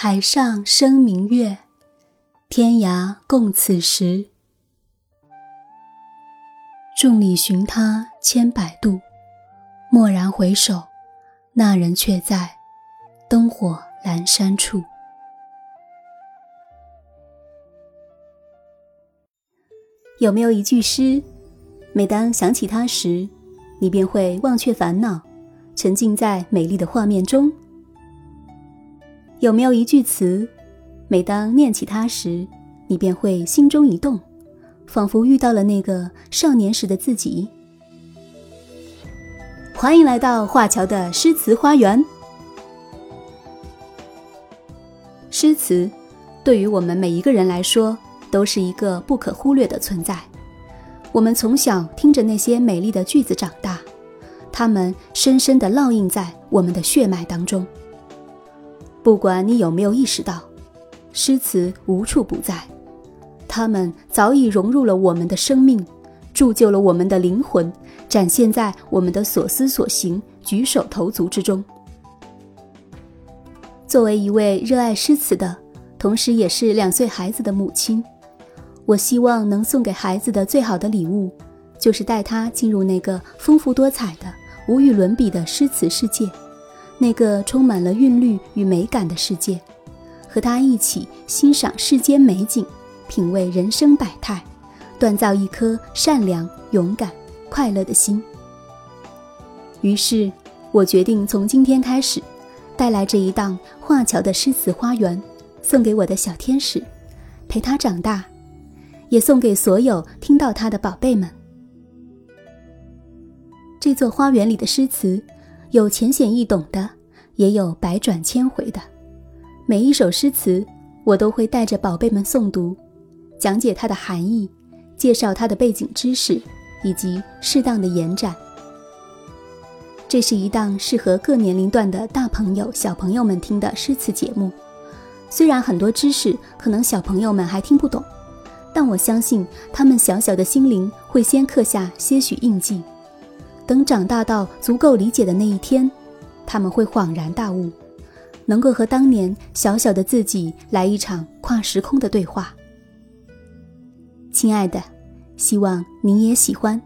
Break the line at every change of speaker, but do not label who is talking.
海上生明月，天涯共此时。众里寻他千百度，蓦然回首，那人却在灯火阑珊处。有没有一句诗，每当想起他时，你便会忘却烦恼，沉浸在美丽的画面中？有没有一句词，每当念起它时，你便会心中一动，仿佛遇到了那个少年时的自己？欢迎来到华侨的诗词花园。诗词对于我们每一个人来说，都是一个不可忽略的存在。我们从小听着那些美丽的句子长大，它们深深地烙印在我们的血脉当中。不管你有没有意识到，诗词无处不在，它们早已融入了我们的生命，铸就了我们的灵魂，展现在我们的所思所行、举手投足之中。作为一位热爱诗词的，同时也是两岁孩子的母亲，我希望能送给孩子的最好的礼物，就是带他进入那个丰富多彩的、无与伦比的诗词世界。那个充满了韵律与美感的世界，和他一起欣赏世间美景，品味人生百态，锻造一颗善良、勇敢、快乐的心。于是，我决定从今天开始，带来这一档华侨的诗词花园，送给我的小天使，陪他长大，也送给所有听到他的宝贝们。这座花园里的诗词。有浅显易懂的，也有百转千回的。每一首诗词，我都会带着宝贝们诵读，讲解它的含义，介绍它的背景知识，以及适当的延展。这是一档适合各年龄段的大朋友、小朋友们听的诗词节目。虽然很多知识可能小朋友们还听不懂，但我相信他们小小的心灵会先刻下些许印记。等长大到足够理解的那一天，他们会恍然大悟，能够和当年小小的自己来一场跨时空的对话。亲爱的，希望你也喜欢。